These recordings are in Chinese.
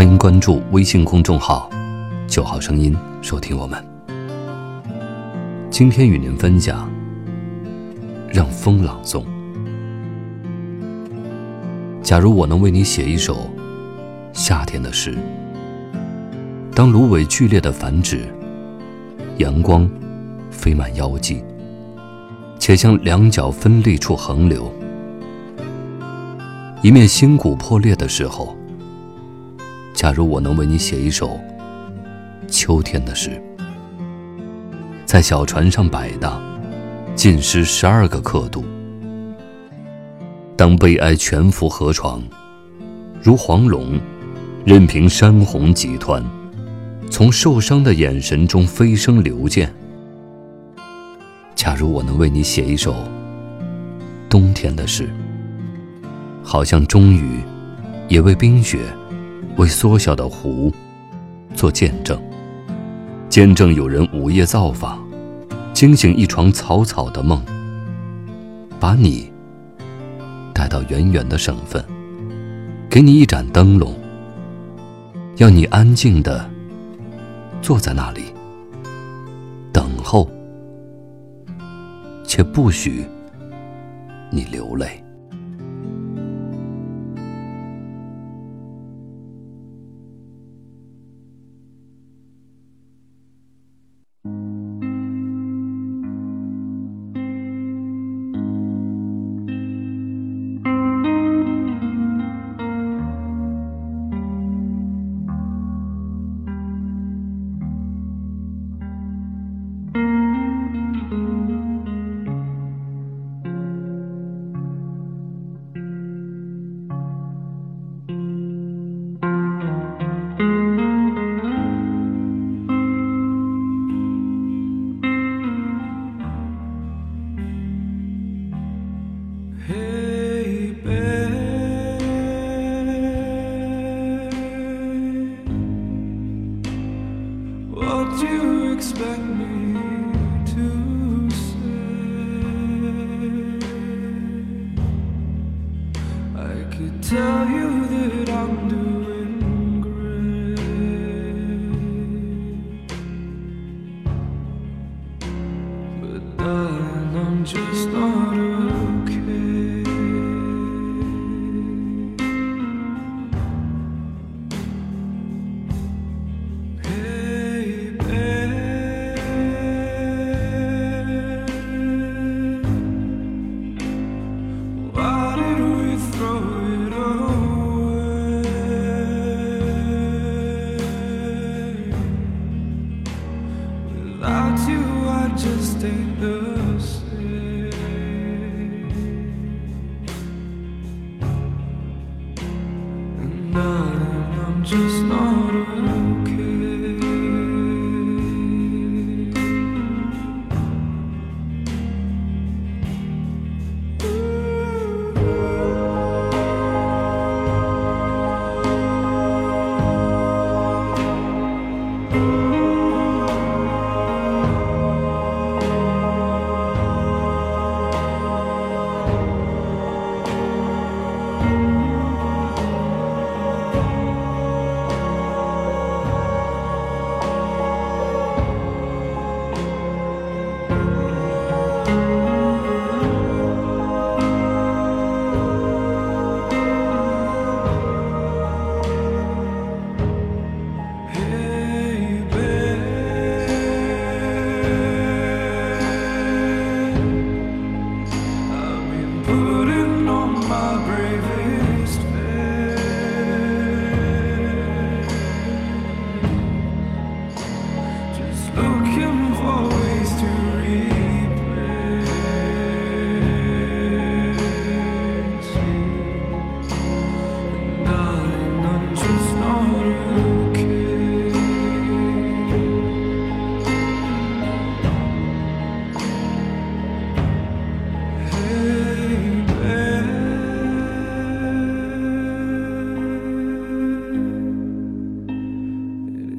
欢迎关注微信公众号“九号声音”，收听我们。今天与您分享：让风朗诵。假如我能为你写一首夏天的诗，当芦苇剧烈的繁殖，阳光飞满腰际，且向两脚分立处横流，一面心骨破裂的时候。假如我能为你写一首秋天的诗，在小船上摆荡，浸湿十二个刻度。当悲哀全覆河床，如黄龙，任凭山洪急湍，从受伤的眼神中飞升流溅。假如我能为你写一首冬天的诗，好像终于也为冰雪。为缩小的湖做见证，见证有人午夜造访，惊醒一床草草的梦，把你带到远远的省份，给你一盏灯笼，要你安静的坐在那里等候，且不许你流泪。Tell you that I'm doing great, but darling, I'm just not Without you, I just ain't the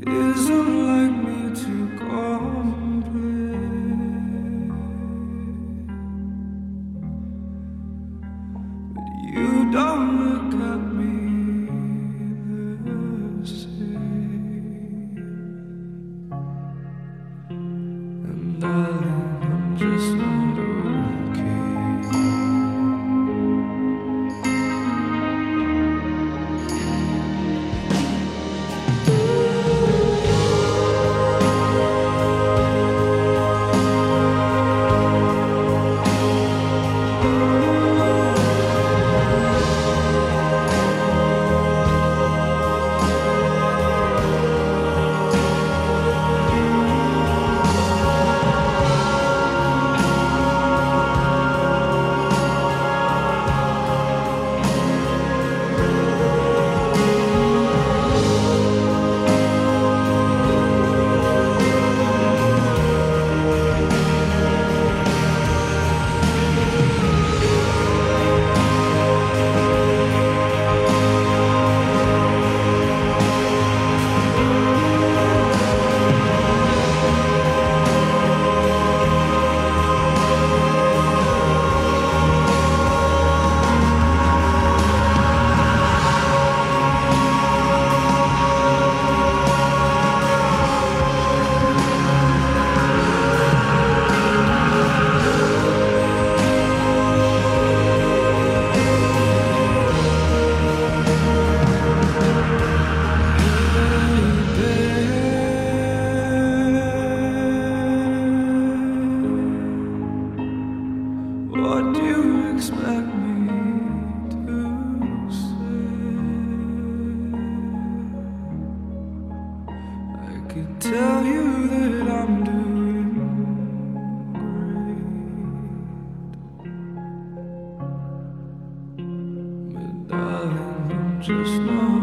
isn't like tell you that I'm doing great. But darling, I'm just not.